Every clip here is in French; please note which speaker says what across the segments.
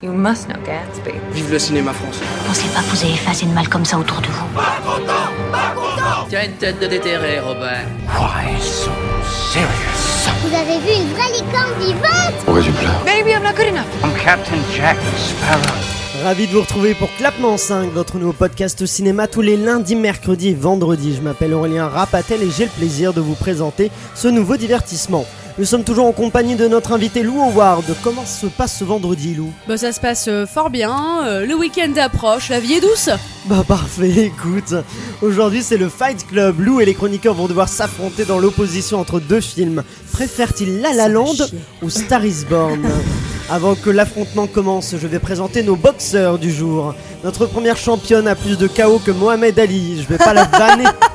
Speaker 1: You must know Gatsby.
Speaker 2: Vive le cinéma français.
Speaker 3: Pensez pas que vous avez effacé de mal comme ça autour de vous.
Speaker 2: Tiens une tête de déterré, Robert.
Speaker 4: Why so serious?
Speaker 5: Vous avez vu une vraie licorne vivante?
Speaker 4: Pourquoi tu pleures
Speaker 1: Maybe I'm not good enough.
Speaker 4: I'm Captain Jack Sparrow.
Speaker 6: Ravi de vous retrouver pour Clapement 5, votre nouveau podcast cinéma tous les lundis, mercredis et vendredis. Je m'appelle Aurélien Rapatel et j'ai le plaisir de vous présenter ce nouveau divertissement. Nous sommes toujours en compagnie de notre invité Lou Howard. Comment se passe ce vendredi, Lou?
Speaker 7: Bah ça se passe euh, fort bien, euh, le week-end approche, la vie est douce.
Speaker 6: Bah parfait, écoute. Aujourd'hui c'est le Fight Club. Lou et les chroniqueurs vont devoir s'affronter dans l'opposition entre deux films. Préfèrent-ils La La Land ou Star is Born? Avant que l'affrontement commence, je vais présenter nos boxeurs du jour. Notre première championne a plus de KO que Mohamed Ali. Je vais pas la vanner.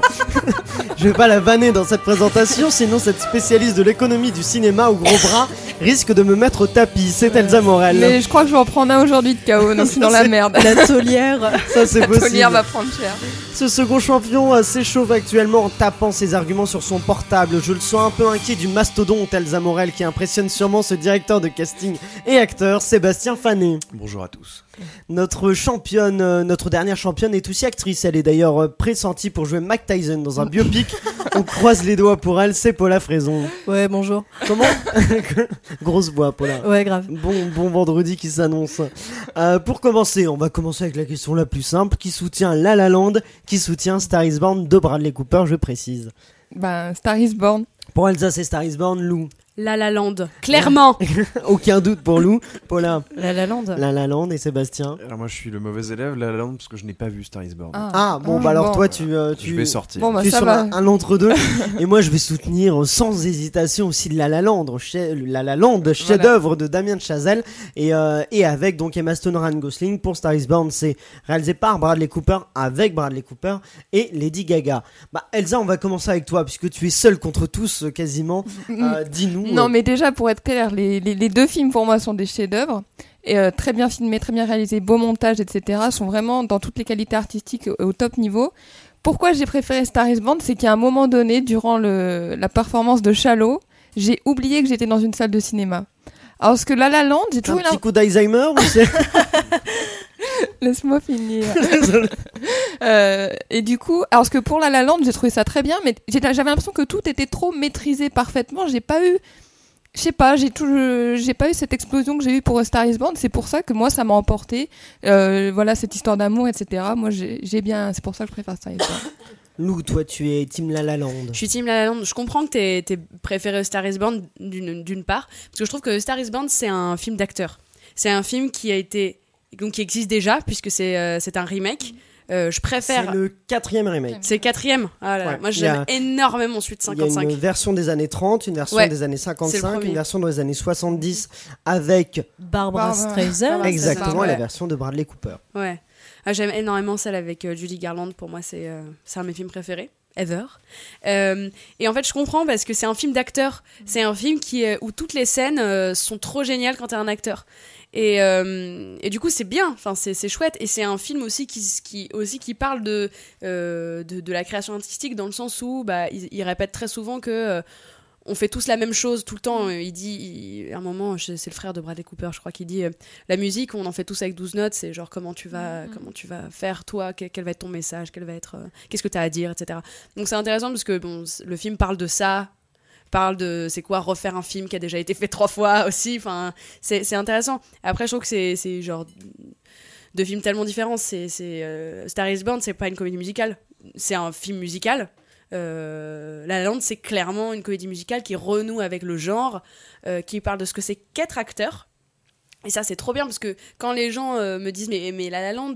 Speaker 6: Je vais pas la vanner dans cette présentation, sinon cette spécialiste de l'économie du cinéma au gros bras risque de me mettre au tapis. C'est Elsa Morel.
Speaker 8: Mais je crois que je vais en prendre un aujourd'hui de KO, donc c'est dans la merde.
Speaker 7: La taulière.
Speaker 6: Ça c'est
Speaker 8: La
Speaker 6: possible.
Speaker 8: taulière va prendre cher.
Speaker 6: Ce second champion euh, s'échauffe actuellement en tapant ses arguments sur son portable. Je le sens un peu inquiet du mastodonte Elsa Morel qui impressionne sûrement ce directeur de casting et acteur Sébastien Fané.
Speaker 9: Bonjour à tous.
Speaker 6: Notre championne, euh, notre dernière championne est aussi actrice. Elle est d'ailleurs euh, pressentie pour jouer Mike Tyson dans un biopic. On croise les doigts pour elle, c'est Paula Fraison.
Speaker 7: Ouais, bonjour.
Speaker 6: Comment Grosse voix, Paula.
Speaker 7: Ouais, grave.
Speaker 6: Bon, bon vendredi qui s'annonce. Euh, pour commencer, on va commencer avec la question la plus simple. Qui soutient La La Land Qui soutient Star is Born de Bradley Cooper, je précise.
Speaker 8: Ben, Star is Born.
Speaker 6: Pour Elsa, c'est Star is Born. Lou,
Speaker 7: La La Land. Clairement.
Speaker 6: aucun doute pour Lou. Paula,
Speaker 7: La La Land.
Speaker 6: La La Land et Sébastien.
Speaker 9: Alors moi je suis le mauvais élève, La La Land, parce que je n'ai pas vu Star is Born.
Speaker 6: Ah, bon,
Speaker 8: Ah,
Speaker 6: bah alors
Speaker 8: bon.
Speaker 6: toi, tu... euh, tu...
Speaker 9: Je vais sortir.
Speaker 8: Bon, bah
Speaker 6: tu es
Speaker 8: ça
Speaker 6: sur
Speaker 8: va.
Speaker 6: un, un entre-deux. et moi, je vais soutenir sans hésitation aussi La La Land, chef- La La Land, chef-d'œuvre de Damien Chazelle. Et, euh, et avec donc Emma Stone, Ryan Gosling pour Star is Born. C'est réalisé par Bradley Cooper, avec Bradley Cooper et Lady Gaga. Bah, Elsa, on va commencer avec toi, puisque tu es seule contre tous, euh, quasiment. Euh, Dis-nous.
Speaker 8: Non,
Speaker 6: euh,
Speaker 8: mais déjà, pour être clair, les, les- les deux films pour moi sont des chefs-d'œuvre. Et euh, très bien filmés, très bien réalisés, beau montage, etc. sont vraiment dans toutes les qualités artistiques au, au top niveau. Pourquoi j'ai préféré Star is Born C'est qu'à un moment donné, durant le, la performance de Shallow, j'ai oublié que j'étais dans une salle de cinéma. Alors, parce que La La Land, j'ai
Speaker 6: un
Speaker 8: toujours eu
Speaker 6: petit coup d'Alzheimer ou c'est...
Speaker 8: Laisse-moi finir. Euh, et du coup, alors que pour La La Land, j'ai trouvé ça très bien, mais j'avais l'impression que tout était trop maîtrisé parfaitement. J'ai pas eu, je sais pas, j'ai tout, j'ai pas eu cette explosion que j'ai eu pour A Star Is Born. C'est pour ça que moi, ça m'a emporté. Euh, voilà, cette histoire d'amour, etc. Moi, j'ai bien, c'est pour ça que je préfère Star Is Born.
Speaker 6: Lou, toi, tu es Team La La Land.
Speaker 7: Je suis Team La La Land. Je comprends que t'es t'es préféré Star is Born d'une part, parce que je trouve que Star is Born c'est un film d'acteur. C'est un film qui a été donc qui existe déjà puisque c'est euh, c'est un remake. Euh, je
Speaker 6: C'est
Speaker 7: préfère.
Speaker 6: le quatrième remake.
Speaker 7: C'est le quatrième. Ah là là.
Speaker 6: Ouais.
Speaker 7: Moi j'aime énormément celui de
Speaker 6: Il y a
Speaker 7: 55.
Speaker 6: une version des années 30, une version
Speaker 7: Ouais,
Speaker 6: des années
Speaker 7: c'est le
Speaker 6: 55,
Speaker 7: premier.
Speaker 6: une version dans les années 70 avec
Speaker 7: Barbara
Speaker 8: Barbara-
Speaker 7: Streisand.
Speaker 6: Exactement
Speaker 8: ouais.
Speaker 6: la version de Bradley Cooper.
Speaker 7: Ouais. Ah, J'aime énormément celle avec euh, Judy Garland. Pour moi, c'est euh, c'est un de mes films préférés. Ever. Euh, et en fait, je comprends parce que c'est un film d'acteur. C'est un film qui, où toutes les scènes euh, sont trop géniales quand t'es un acteur. Et, euh, et du coup, c'est bien. Enfin, c'est chouette. Et c'est un film aussi qui, qui, aussi qui parle de, de, la création artistique dans le sens où bah, il répète très souvent que. On fait tous la même chose tout le temps. Euh, Il dit, il- à un moment, c'est le frère de Bradley Cooper, je crois, qui dit euh, la musique, on en fait tous avec 12 notes. C'est genre comment tu vas, comment tu vas faire toi, quel, quel va être ton message, quel va être, euh, qu'est-ce que tu as à dire, etc. Donc c'est intéressant parce que bon, le film parle de ça, parle de c'est quoi refaire un film qui a déjà été fait trois fois aussi. Enfin, c'est intéressant. Après, je trouve que c'est genre deux films tellement différents. C'est c'est euh, Star Is Born, c'est pas une comédie musicale, c'est un film musical. Euh, La La Land, c'est clairement une comédie musicale qui renoue avec le genre, euh, qui parle de ce que c'est qu'être acteur. Et ça, c'est trop bien parce que quand les gens euh, me disent mais, mais La La Land,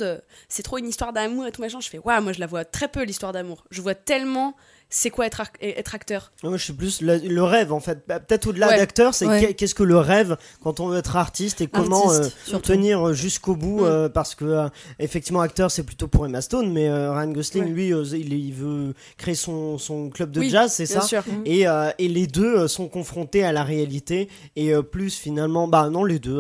Speaker 7: c'est trop une histoire d'amour et tout machin, je fais ouais, moi je la vois très peu l'histoire d'amour. Je vois tellement c'est quoi être, être acteur?
Speaker 6: Moi, je suis plus le, le rêve en fait. Bah, Peut-être au-delà
Speaker 7: Ouais.
Speaker 6: d'acteur, c'est
Speaker 7: Ouais.
Speaker 6: qu'est-ce que le rêve quand on veut être artiste et comment
Speaker 7: Artiste,
Speaker 6: euh, tenir jusqu'au bout
Speaker 7: Mm.
Speaker 6: euh, parce que euh, effectivement acteur c'est plutôt pour Emma Stone, mais Ryan Gosling
Speaker 7: Ouais.
Speaker 6: lui il, il veut créer son, son club de
Speaker 7: Oui,
Speaker 6: jazz, c'est ça?
Speaker 7: sûr.
Speaker 6: Et, euh, et les deux sont confrontés à la réalité et plus finalement bah non les deux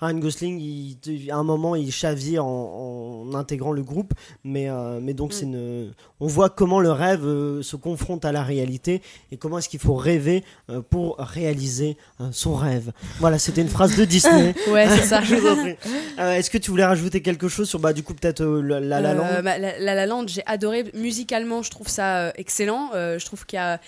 Speaker 6: Ryan Gosling il, à un moment il chavire en, en intégrant le groupe mais mais donc
Speaker 7: Mm.
Speaker 6: c'est une on voit comment le rêve se confronte à la réalité et comment est-ce qu'il faut rêver euh, pour réaliser euh, son rêve. Voilà, c'était une phrase de Disney.
Speaker 7: Ouais, c'est ça.
Speaker 6: Euh, est-ce que tu voulais rajouter quelque chose sur bah du coup peut-être euh, la, la, La Land
Speaker 7: bah, la, La La Land, j'ai adoré. Musicalement, je trouve ça excellent. Je trouve qu'il y a,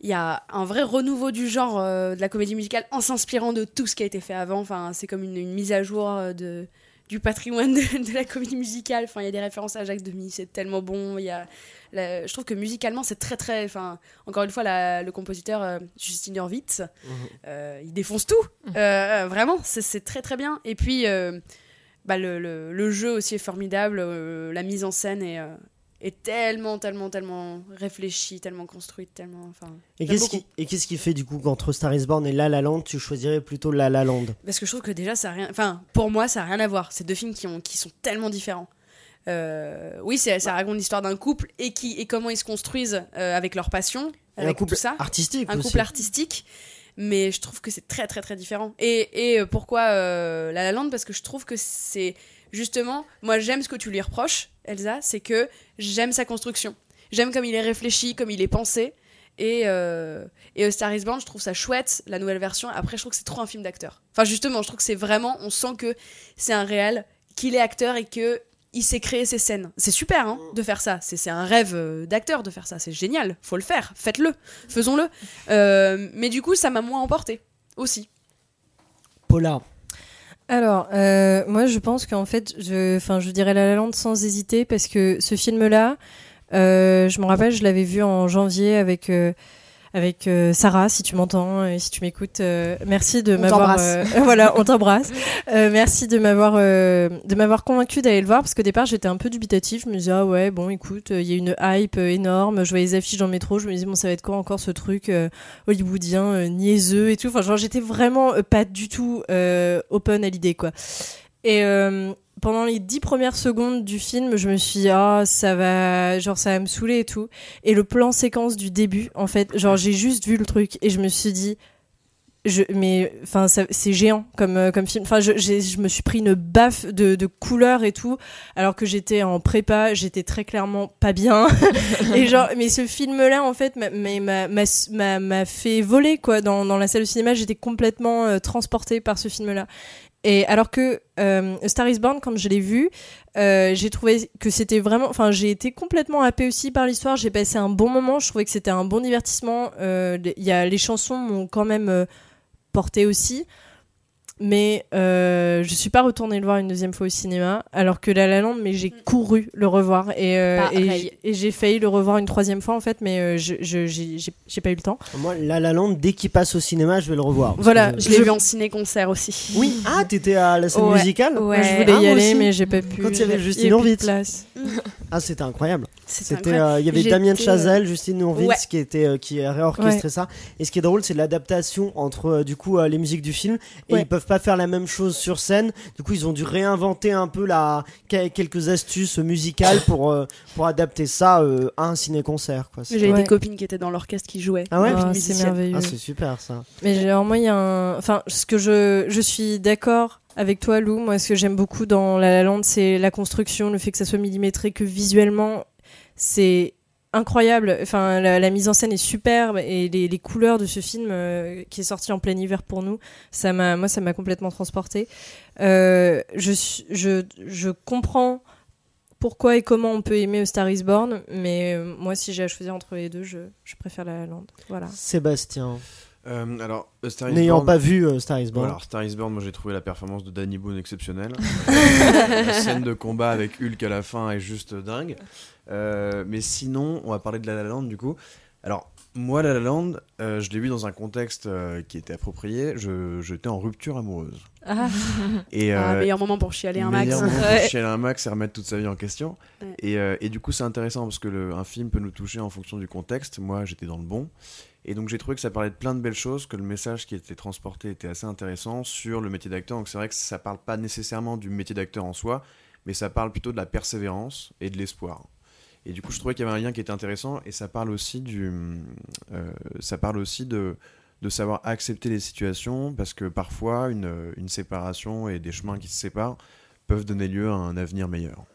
Speaker 7: il y a un vrai renouveau du genre euh, de la comédie musicale en s'inspirant de tout ce qui a été fait avant. Enfin, c'est comme une, une mise à jour de, du patrimoine de, de la comédie musicale. Enfin, il y a des références à Jacques Demy, c'est tellement bon. Il y a, la- je trouve que musicalement, c'est très très. Enfin, encore une fois, la- le compositeur euh, Justin Hurwitz, euh, il défonce tout. Euh, vraiment, c'est c'est très très bien. Et puis, euh, bah, le, le- le jeu aussi est formidable. euh, la mise en scène est, euh, est tellement, tellement, tellement réfléchie, tellement construite, tellement. Enfin,
Speaker 6: Et qu'est-ce qui, et qu'est-ce qui fait du coup qu'entre Star is Born et La La Land, tu choisirais plutôt La La Land?
Speaker 7: Parce que je trouve que déjà, ça a rien. Enfin, pour moi, ça a rien à voir. C'est deux films qui, ont, qui sont tellement différents. Euh, oui, c'est- ça raconte l'histoire d'un couple et, qui, et comment ils se construisent euh, avec leur passion,
Speaker 6: Et un
Speaker 7: avec
Speaker 6: couple
Speaker 7: tout ça.
Speaker 6: artistique
Speaker 7: un
Speaker 6: aussi.
Speaker 7: couple artistique. Mais je trouve que c'est très très très différent. Et, et euh, pourquoi euh, La La Land? Parce que je trouve que c'est justement, moi j'aime ce que tu lui reproches, Elsa, c'est que j'aime sa construction. J'aime comme il est réfléchi, comme il est pensé. Et, euh, et Star is Born, je trouve ça chouette, la nouvelle version. Après, je trouve que c'est trop un film d'acteur. Enfin, justement, je trouve que c'est vraiment, on sent que c'est un réel, qu'il est acteur et que il s'est créé ses scènes. C'est super hein, de faire ça. C'est c'est un rêve euh, d'acteur de faire ça. C'est génial. Faut le faire. Faites-le. Faisons-le. Euh, mais du coup, ça m'a moins emporté aussi.
Speaker 6: Paula.
Speaker 10: Alors, euh, moi, je pense qu'en fait, je, enfin, je dirais La La Land sans hésiter parce que ce film-là, euh, je me rappelle, je l'avais vu en janvier avec euh, avec euh, Sarah, si tu m'entends, et si tu m'écoutes, euh, merci de m'avoir. euh, voilà, on t'embrasse. Euh, merci de m'avoir euh, de m'avoir convaincu d'aller le voir parce qu'au départ, j'étais un peu dubitatif. Je me disais ah ouais, bon, écoute, il y a une hype euh, énorme. Je voyais les affiches dans le métro. Je me disais bon, ça va être quoi encore ce truc euh, hollywoodien, euh, niaiseux et tout. Enfin, genre, j'étais vraiment euh, pas du tout euh, open à l'idée, quoi. Et euh, pendant les dix premières secondes du film, je me suis dit, ah, ça va, genre, ça va me saouler et tout. Et le plan séquence du début, en fait, genre, j'ai juste vu le truc et je me suis dit, je, mais, enfin, c'est géant comme, euh, comme film. Enfin, je, je me suis pris une baffe de, de couleurs et tout, alors que j'étais en prépa, j'étais très clairement pas bien. et genre, mais ce film-là, en fait, m'a- fait voler, quoi, dans, dans la salle de cinéma. J'étais complètement euh, transportée par ce film-là. Et alors que euh, Star is Born, quand je l'ai vu, euh, j'ai trouvé que c'était vraiment. Enfin, j'ai été complètement happée aussi par l'histoire. J'ai passé un bon moment. Je trouvais que c'était un bon divertissement. Euh, y a les chansons m'ont quand même euh, porté aussi. Mais euh, je suis pas retournée le voir une deuxième fois au cinéma, alors que La La Land, mais j'ai couru le revoir et, euh, et j'ai failli le revoir une troisième fois en fait, mais euh, je je- j'ai pas eu le temps.
Speaker 6: Moi, La La Land, dès qu'il passe au cinéma, je vais le revoir.
Speaker 10: Voilà,
Speaker 6: que
Speaker 7: Je l'ai vu en ciné-concert aussi.
Speaker 6: Oui, ah, t'étais à la scène
Speaker 10: Ouais.
Speaker 6: musicale
Speaker 10: Ouais, je
Speaker 6: Ah,
Speaker 10: voulais y
Speaker 6: moi
Speaker 10: aller,
Speaker 6: aussi.
Speaker 10: mais j'ai pas pu.
Speaker 6: Quand il y avait
Speaker 10: de
Speaker 6: Hurwitz.
Speaker 10: place.
Speaker 6: Ah, c'était incroyable.
Speaker 7: C'était
Speaker 6: euh, il y avait Damien Chazelle, Justine
Speaker 7: Ouais.
Speaker 6: qui était euh, qui a réorchestré ça. Et ce qui est drôle, c'est l'adaptation entre euh, du coup euh, les musiques du film et
Speaker 10: Ouais.
Speaker 6: ils peuvent pas faire la même chose sur scène. Du coup, ils ont dû réinventer un peu la que- quelques astuces musicales pour euh, pour adapter ça euh, à un ciné-concert
Speaker 7: J'avais
Speaker 10: Ouais.
Speaker 7: des copines qui étaient dans l'orchestre qui jouaient.
Speaker 6: Ah ouais
Speaker 10: Ah, c'est merveilleux.
Speaker 6: Ah, c'est super ça.
Speaker 10: Mais genre, moi, il y a un. Enfin, ce que je, je suis d'accord avec toi, Lou. Moi, ce que j'aime beaucoup dans La La Land, c'est la construction, le fait que ça soit millimétré, que visuellement, c'est incroyable. Enfin, la, mise en scène est superbe et les, couleurs de ce film euh, qui est sorti en plein hiver pour nous, ça m'a, moi, ça m'a complètement transporté. Euh, je, je, je comprends pourquoi et comment on peut aimer Star Is Born, mais euh, moi, si j'ai à choisir entre les deux, je, je préfère La La Land. Voilà.
Speaker 6: Sébastien,
Speaker 9: Euh, alors,
Speaker 6: n'ayant
Speaker 9: Born-
Speaker 6: pas vu euh, Star Is Born.
Speaker 9: Voilà, alors, Star is Born, moi j'ai trouvé la performance de Danny Boone exceptionnelle. Euh, la scène de combat avec Hulk à la fin est juste dingue. Euh, mais sinon, on va parler de La La Land du coup. Alors, moi, La La Land, euh, je l'ai vu dans un contexte euh, qui était approprié. Je- J'étais en rupture amoureuse.
Speaker 10: Ah.
Speaker 9: Et,
Speaker 7: Ah,
Speaker 9: euh,
Speaker 7: meilleur moment pour chialer un max.
Speaker 9: meilleur moment pour chialer un max et remettre toute sa vie en question.
Speaker 7: Ouais.
Speaker 9: Et, et du coup, c'est intéressant parce que le, un film peut nous toucher en fonction du contexte. Moi, j'étais dans le bon. Et donc, j'ai trouvé que ça parlait de plein de belles choses, que le message qui était transporté était assez intéressant sur le métier d'acteur. Donc, c'est vrai que ça parle pas nécessairement du métier d'acteur en soi, mais ça parle plutôt de la persévérance et de l'espoir. Et du coup, je trouvais qu'il y avait un lien qui était intéressant et ça parle aussi du, euh, ça parle aussi de, savoir accepter les situations parce que parfois une séparation et des chemins qui se séparent peuvent donner lieu à un avenir meilleur.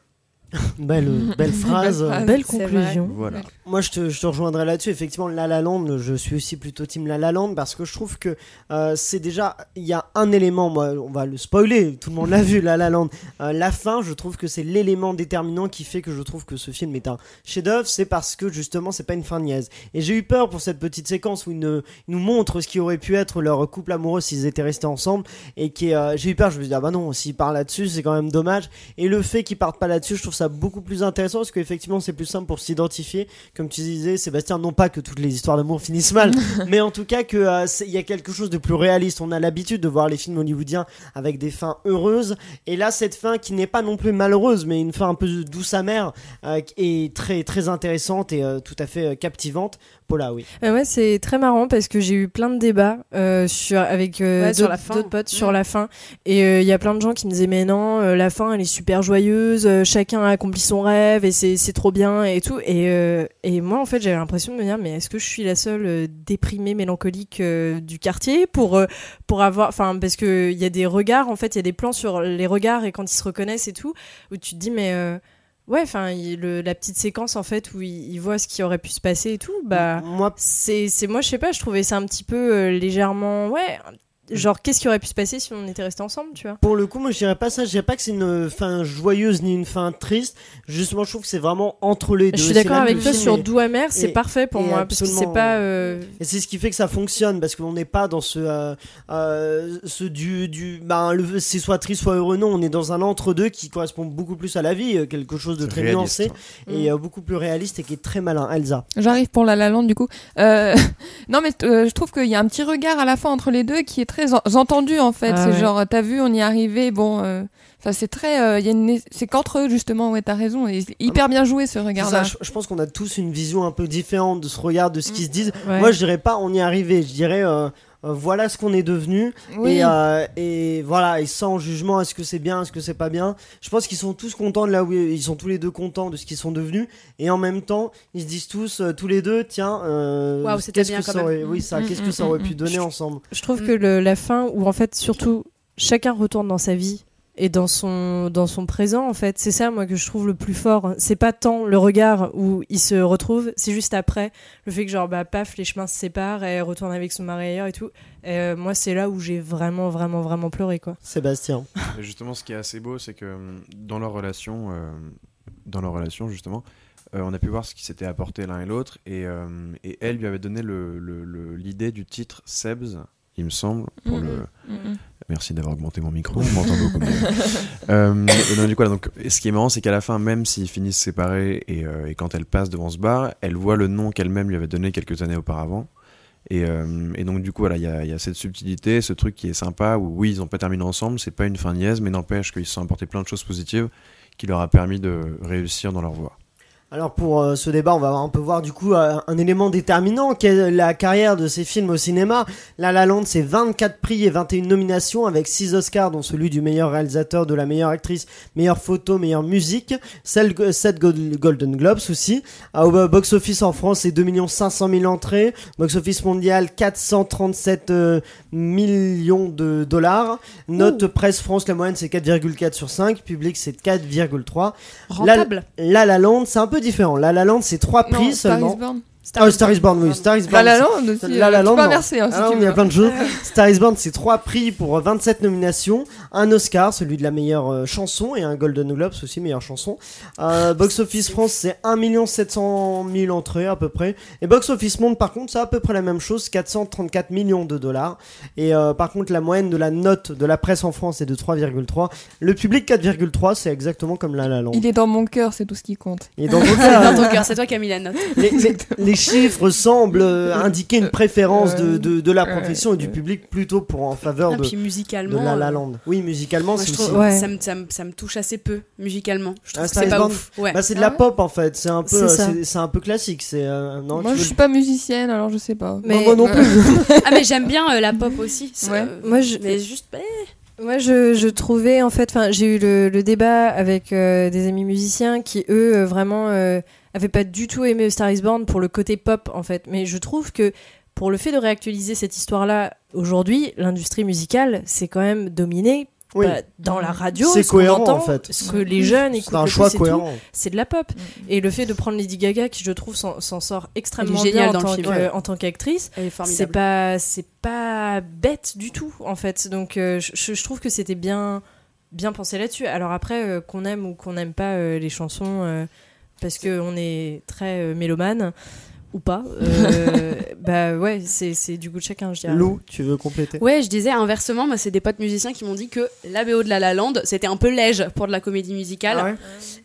Speaker 6: Belle, belle phrase.
Speaker 8: phrase.
Speaker 10: Belle conclusion.
Speaker 9: Voilà.
Speaker 6: Moi, je te, je te rejoindrai là-dessus. Effectivement, La La Land, je suis aussi plutôt team La La Land parce que je trouve que euh, c'est déjà. Il y a un élément, moi, on va le spoiler, tout le monde l'a vu, La La Land. Euh, la fin, je trouve que c'est l'élément déterminant qui fait que je trouve que ce film est un chef-d'œuvre. C'est parce que justement, c'est pas une fin niaise. Et j'ai eu peur pour cette petite séquence où ils, ne- ils nous montrent ce qui aurait pu être leur couple amoureux s'ils étaient restés ensemble. Et qui, euh, j'ai eu peur, je me suis dit, ah bah non, s'ils partent là-dessus, c'est quand même dommage. Et le fait qu'ils partent pas là-dessus, je trouve ça beaucoup plus intéressant parce qu'effectivement, c'est plus simple pour s'identifier. Comme tu disais, Sébastien, non pas que toutes les histoires d'amour finissent mal, mais en tout cas que euh, y a quelque chose de plus réaliste. On a l'habitude de voir les films hollywoodiens avec des fins heureuses, et là, cette fin qui n'est pas non plus malheureuse, mais une fin un peu douce amère, euh, est très très intéressante et euh, tout à fait euh, captivante. Paula, oui.
Speaker 10: Euh, ouais, c'est très marrant parce que j'ai eu plein de débats euh, sur, avec euh,
Speaker 7: Ouais,
Speaker 10: d'autres potes sur la fin. Et euh, il y a plein de gens qui me disaient Mais non, euh, la fin elle est super joyeuse, euh, chacun a accompli son rêve et c'est c'est trop bien et tout. Et, euh, et moi en fait j'avais l'impression de me dire Mais est-ce que je suis la seule euh, déprimée, mélancolique euh, du quartier pour, euh, pour avoir. Enfin, parce qu'il y a des regards, en fait, il y a des plans sur les regards et quand ils se reconnaissent et tout, où tu te dis Mais. Ouais, enfin, la petite séquence en fait où il, il voit ce qui aurait pu se passer et tout, bah,
Speaker 6: Moi,
Speaker 10: c'est c'est moi je sais pas je trouvais ça un petit peu euh, légèrement ouais genre qu'est-ce qui aurait pu se passer si on était restés ensemble tu vois
Speaker 6: Pour le coup, moi je dirais pas ça, je dirais pas que c'est une fin joyeuse ni une fin triste. Justement, je trouve que c'est vraiment entre les deux.
Speaker 10: je suis d'accord avec toi sur doux amer c'est parfait pour moi parce que c'est pas euh,
Speaker 6: Et c'est ce qui fait que ça fonctionne parce qu'on n'est pas dans ce, euh, euh, ce du, du, ben, le, c'est soit triste, soit heureux. Non, on est dans un entre-deux qui correspond beaucoup plus à la vie, quelque chose de très
Speaker 9: réaliste.
Speaker 6: nuancé et euh, beaucoup plus réaliste et qui est très malin. Elsa.
Speaker 8: J'arrive pour La La Land du coup. Euh, non mais euh, je trouve qu'il y a un petit regard à la fin entre les deux qui est très en- entendu en fait.
Speaker 10: Ah
Speaker 8: c'est
Speaker 10: ouais.
Speaker 8: genre t'as vu, on y est arrivé. Bon, euh, enfin c'est très, euh, il y a une, c'est qu'entre eux justement. Ouais, t'as raison. Et hyper bien joué ce regard-là.
Speaker 6: je, je pense qu'on a tous une vision un peu différente de ce regard, de ce qu'ils se disent.
Speaker 10: ouais.
Speaker 6: Moi, je dirais pas on y est arrivé, je dirais euh, voilà ce qu'on est devenu.
Speaker 8: Oui.
Speaker 6: Et, euh, et voilà, et sans jugement, est-ce que c'est bien, est-ce que c'est pas bien? Je pense qu'ils sont tous contents de là où ils sont tous les deux contents de ce qu'ils sont devenus. Et en même temps, ils se disent tous, euh, tous les deux, tiens, euh,
Speaker 7: c'était
Speaker 6: qu'est-ce que
Speaker 7: quand
Speaker 6: ça aurait, oui, ça,
Speaker 8: Mm,
Speaker 6: qu'est-ce
Speaker 8: mm,
Speaker 6: que ça
Speaker 8: mm,
Speaker 6: aurait
Speaker 8: mm.
Speaker 6: pu donner ensemble?
Speaker 10: je trouve
Speaker 7: Mm.
Speaker 10: que le- la fin où en fait surtout chacun retourne dans sa vie et dans son dans son présent en fait. C'est ça moi que je trouve le plus fort. C'est pas tant le regard où ils se retrouvent c'est juste après le fait que genre bah paf les chemins se séparent et elle retourne avec son mari ailleurs et tout. Et, euh, moi c'est là où j'ai vraiment vraiment vraiment pleuré quoi.
Speaker 6: Sébastien.
Speaker 9: Et justement, ce qui est assez beau, c'est que hum, dans leur relation, euh, dans leur relation justement, euh, on a pu voir ce qui s'était apporté l'un et l'autre, et, euh, et elle lui avait donné le- le- le- l'idée du titre Sebs, il me semble, pour le. Merci d'avoir augmenté mon micro, on m'entend beaucoup mieux. Euh, donc, du coup, voilà, donc, et ce qui est marrant, c'est qu'à la fin, même s'ils finissent séparés et, euh, et quand elle passe devant ce bar, elle voit le nom qu'elle-même lui avait donné quelques années auparavant. Et, euh, et donc, du coup, voilà, il y a, il y a cette subtilité, ce truc qui est sympa où, oui, ils n'ont pas terminé ensemble, c'est pas une fin niaise, mais n'empêche qu'ils se sont apportés plein de choses positives qui leur a permis de réussir dans leur voie.
Speaker 6: Alors pour euh, ce débat, on va un peu voir du coup euh, un élément déterminant qui est la carrière de ces films au cinéma? La La Land, c'est 24 prix et 21 nominations avec 6 Oscars dont celui du meilleur réalisateur, de la meilleure actrice, meilleure photo, meilleure musique, 7 Golden Globes aussi. Ah, Au box office en France, c'est 2 500 000 entrées, box office mondial 437 euh, millions de dollars. Note presse France, la moyenne c'est 4,4 sur 5, public c'est 4,3.
Speaker 7: Rentable.
Speaker 6: La La Land, c'est un peu différent. La La Land, c'est trois
Speaker 8: Non,
Speaker 6: prix
Speaker 8: Star is
Speaker 6: seulement.
Speaker 8: Born.
Speaker 6: Ah, Star is Born, oui. Star is Born.
Speaker 8: La La
Speaker 6: c'est-
Speaker 8: Land aussi.
Speaker 6: La
Speaker 8: euh,
Speaker 6: La
Speaker 8: tu
Speaker 6: Land,
Speaker 8: hein, si
Speaker 6: Ah,
Speaker 8: tu
Speaker 6: non, il y a plein de choses. Star is Born, c'est trois prix pour 27 nominations, un Oscar, celui de la meilleure euh, chanson, et un Golden Globes aussi, meilleure chanson. Euh, Box Office France, c'est 1 700 000 entrées à peu près. Et Box Office Monde, par contre, c'est à peu près la même chose, 434 millions de dollars. Et euh, par contre, la moyenne de la note de la presse en France est de 3,3. Le public 4,3, c'est exactement comme La La Land.
Speaker 8: Il est dans mon cœur, c'est tout ce qui compte.
Speaker 6: Et donc,
Speaker 7: Dans ton cœur, c'est toi qui as mis la note.
Speaker 6: les, les- les chiffres semblent euh, indiquer une préférence de, de, de la profession et du public plutôt pour en faveur
Speaker 7: Et
Speaker 6: de,
Speaker 7: puis
Speaker 6: de
Speaker 7: musicalement.
Speaker 6: La La
Speaker 7: euh,
Speaker 6: Land. Oui, musicalement,
Speaker 7: moi, je trouve,
Speaker 10: Ouais.
Speaker 7: ça, me, ça, me, ça me touche assez peu musicalement. Je trouve
Speaker 6: Ah,
Speaker 7: que
Speaker 6: Star
Speaker 7: c'est
Speaker 6: is
Speaker 7: pas
Speaker 6: Born
Speaker 7: ouf. Ouais.
Speaker 6: Bah, c'est de
Speaker 8: Ah
Speaker 6: la pop en fait, c'est un peu,
Speaker 10: C'est
Speaker 6: euh, un peu classique. C'est euh, non,
Speaker 8: Moi, je
Speaker 6: veux-
Speaker 8: suis pas musicienne, alors je sais pas.
Speaker 10: Mais-
Speaker 6: moi non plus.
Speaker 7: ah mais j'aime bien euh, la pop aussi.
Speaker 8: Ouais.
Speaker 7: euh,
Speaker 10: moi je
Speaker 7: Mais juste. eh,
Speaker 10: Moi, je, je trouvais, en fait, j'ai eu le, le débat avec euh, des amis musiciens qui, eux, euh, vraiment, euh, avaient pas du tout aimé Star is Born pour le côté pop, en fait. Mais je trouve que pour le fait de réactualiser cette histoire-là, aujourd'hui, l'industrie musicale, c'est quand même dominé
Speaker 6: Oui.
Speaker 10: bah, dans la radio,
Speaker 6: C'est
Speaker 10: ce qu'on
Speaker 6: cohérent,
Speaker 10: entend,
Speaker 6: en fait.
Speaker 10: ce que les jeunes écoutent
Speaker 6: C'est un choix cohérent.
Speaker 10: c'est de la pop. Et le fait de prendre Lady Gaga, qui je trouve s'en sort extrêmement bien en tant,
Speaker 7: film.
Speaker 10: que-
Speaker 7: Ouais.
Speaker 10: en tant qu'actrice, c'est pas c'est pas bête du tout en fait. Donc euh, je, je trouve que c'était bien bien pensé là-dessus. Alors après euh, qu'on aime ou qu'on n'aime pas euh, les chansons euh, parce que on est très euh, mélomane ou pas, euh, bah ouais c'est du goût de chacun je dirais.
Speaker 6: Lou, tu veux compléter?
Speaker 7: Ouais, je disais inversement, moi c'est des potes musiciens qui m'ont dit que la BO de La La Land, c'était un peu léger pour de la comédie musicale.
Speaker 6: Ah ouais?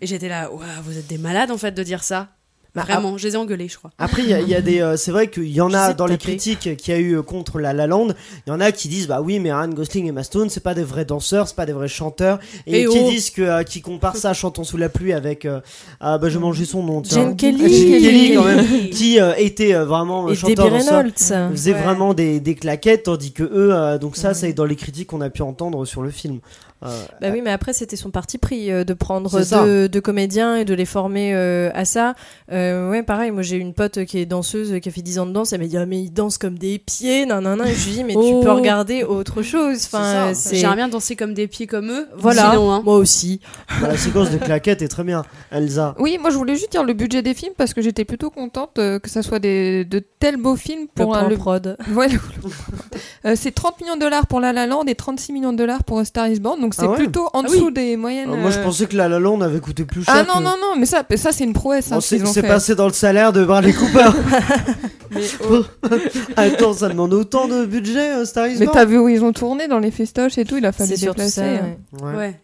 Speaker 7: Et j'étais là, vous êtes des malades en fait de dire ça.
Speaker 6: Bah,
Speaker 7: Vraiment, je les ai engueulés, je crois.
Speaker 6: Après, il y, a- il y a des. euh, c'est vrai qu'il y en a dans les critiques qu'il y a eu euh, contre La La Land. Il y en a qui disent bah oui, mais Ryan Gosling et Emma Stone, c'est pas des vrais danseurs, c'est pas des vrais chanteurs, et
Speaker 7: Eh
Speaker 6: qui
Speaker 7: oh.
Speaker 6: disent que euh, qui comparent ça à Chantons sous la pluie avec. euh, ah bah je mangeais son nom. tiens.
Speaker 10: Jane Kelly.
Speaker 6: Jane Kelly, quand même, qui euh, était euh, vraiment
Speaker 10: Et
Speaker 6: chanteur
Speaker 10: Debbie
Speaker 6: danseur.
Speaker 10: Reynolds.
Speaker 6: faisait
Speaker 7: Ouais.
Speaker 6: vraiment des, des claquettes, tandis que eux, euh, donc ça, c'est dans les critiques qu'on a pu entendre sur le film. Euh,
Speaker 10: Bah oui, mais après, c'était son parti pris euh, de prendre deux, deux comédiens et de les former euh, à ça. Euh, ouais, pareil, moi j'ai une pote qui est danseuse, qui a fait 10 ans de danse. Elle m'a dit, ah, mais ils dansent comme des pieds, nan, nan, nan. Et je lui dis, mais tu
Speaker 7: Oh.
Speaker 10: peux regarder autre chose. Enfin.
Speaker 7: J'aimerais bien danser comme des pieds comme eux.
Speaker 10: Voilà,
Speaker 7: Sinon, hein.
Speaker 10: moi aussi.
Speaker 6: bah, la séquence de claquettes est très bien. Elsa.
Speaker 8: Oui, moi je voulais juste dire le budget des films parce que j'étais plutôt contente euh, que ça soit des, de tels beaux films
Speaker 10: Le
Speaker 8: pour un-
Speaker 10: plan
Speaker 8: le-
Speaker 10: prod.
Speaker 8: Ouais, le- Euh, c'est 30 millions de dollars pour La La Land et 36 millions de dollars pour A Star Is Born, donc c'est
Speaker 6: Ah ouais
Speaker 8: plutôt en
Speaker 7: Ah
Speaker 8: dessous
Speaker 7: oui.
Speaker 8: des moyennes.
Speaker 6: Euh, Moi, je
Speaker 8: euh,
Speaker 6: pensais que La La Land avait coûté plus cher.
Speaker 8: Ah non,
Speaker 6: que-
Speaker 8: non, non, mais ça, ça c'est une prouesse. Hein,
Speaker 6: c'est
Speaker 8: qu'ils ont
Speaker 6: c'est
Speaker 8: fait.
Speaker 6: passé dans le salaire de Bradley Cooper.
Speaker 8: Mais, oh,
Speaker 6: Attends, ça demande autant de budget, euh, Star Is
Speaker 8: mais
Speaker 6: Born
Speaker 8: t'as vu où ils ont tourné dans les festoches et tout, il a fallu
Speaker 10: C'est surtout
Speaker 8: déplacer.
Speaker 10: ça.
Speaker 8: hein.
Speaker 10: ouais.
Speaker 6: Ouais.
Speaker 7: Ouais.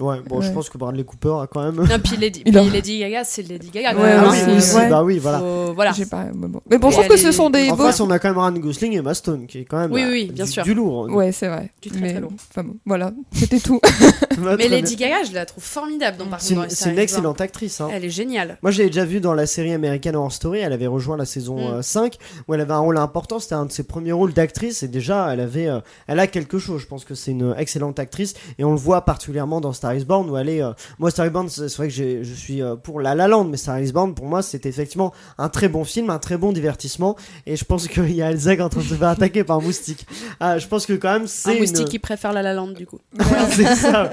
Speaker 6: Ouais, bon, je
Speaker 8: Ouais.
Speaker 6: pense que Bradley Cooper a quand même.
Speaker 7: Non, puis Lady,
Speaker 8: Il
Speaker 7: puis
Speaker 8: a-
Speaker 7: Lady Gaga, c'est Lady Gaga. quand
Speaker 8: Ouais,
Speaker 7: même,
Speaker 6: ah
Speaker 7: hein.
Speaker 6: oui,
Speaker 8: ouais.
Speaker 6: bah oui, voilà.
Speaker 7: Faut- voilà.
Speaker 8: J'ai pas- mais bon. Mais bon, je trouve que ce sont des
Speaker 6: En
Speaker 8: beaux.
Speaker 6: face, on a quand même Ryan Gosling et Emma Stone, qui est quand même
Speaker 7: Oui,
Speaker 6: euh,
Speaker 7: oui, bien
Speaker 6: du,
Speaker 7: sûr.
Speaker 6: du lourd.
Speaker 8: Ouais, c'est vrai.
Speaker 7: Du très,
Speaker 8: mais,
Speaker 7: très lourd.
Speaker 8: Enfin bon, voilà, c'était tout.
Speaker 7: Mais Lady. Gaga, je la trouve formidable dans par
Speaker 6: C'est une,
Speaker 7: dans
Speaker 6: c'est une
Speaker 7: Star is
Speaker 6: excellente actrice. Hein.
Speaker 7: Elle est géniale.
Speaker 6: Moi, je l'ai déjà vu dans la série American Horror Story. Elle avait rejoint la saison
Speaker 7: Mm.
Speaker 6: euh, 5, où elle avait un rôle important. C'était un de ses premiers rôles d'actrice. Et déjà, elle avait, euh, elle a quelque chose. Je pense que c'est une excellente actrice. Et on le voit particulièrement dans Star is Born, où elle est. euh, moi, Star is Born, c'est c'est vrai que je suis euh, pour La La Land, mais Star is Born, pour moi, c'était effectivement un très bon film, un très bon divertissement. Et je pense qu'il y a Elsa qui est en train de se faire attaquer par un moustique. Ah, je pense que quand même, c'est.
Speaker 7: Un
Speaker 6: une-
Speaker 7: moustique qui préfère La La Land du coup.
Speaker 6: c'est ça.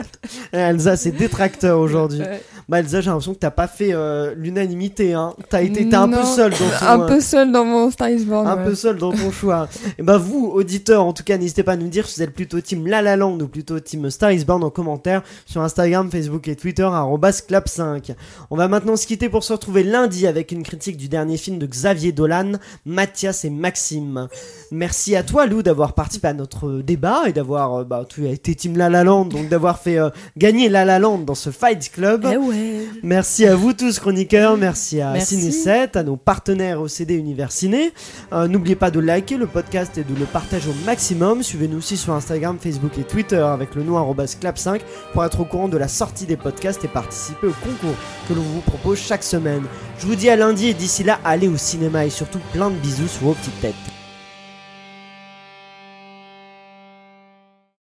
Speaker 6: Et Elsa, c'est détracteur aujourd'hui.
Speaker 8: Ouais.
Speaker 6: Bah Elsa, j'ai l'impression que t'as pas fait euh, l'unanimité. Hein. T'as été, t'es un peu seul dans ton,
Speaker 8: un peu seul dans mon Star is Born.
Speaker 6: un
Speaker 8: ouais.
Speaker 6: peu seul dans ton choix. Et bah vous, auditeurs, en tout cas, n'hésitez pas à nous dire si vous êtes plutôt team La La Land ou plutôt team Star is Born en commentaire sur Instagram, Facebook et Twitter @clap5. On va maintenant se quitter pour se retrouver lundi avec une critique du dernier film de Xavier Dolan, Mathias et Maxime. Merci à toi Lou d'avoir participé à notre débat et d'avoir euh, bah tu as été team La La Land donc d'avoir fait euh, gagner La La Land dans ce Fight Club.
Speaker 7: Eh ouais.
Speaker 6: Merci à vous tous chroniqueurs, merci à
Speaker 10: Merci.
Speaker 6: Ciné 7, à nos partenaires au CD Univers Ciné. Euh, N'oubliez pas de liker le podcast et de le partager au maximum. Suivez-nous aussi sur Instagram, Facebook et Twitter avec le nom arobase clap5 pour être au courant de la sortie des podcasts et participer au concours que l'on vous propose chaque semaine. Je vous dis à lundi et d'ici là, allez au cinéma et surtout plein de bisous sur vos petites têtes.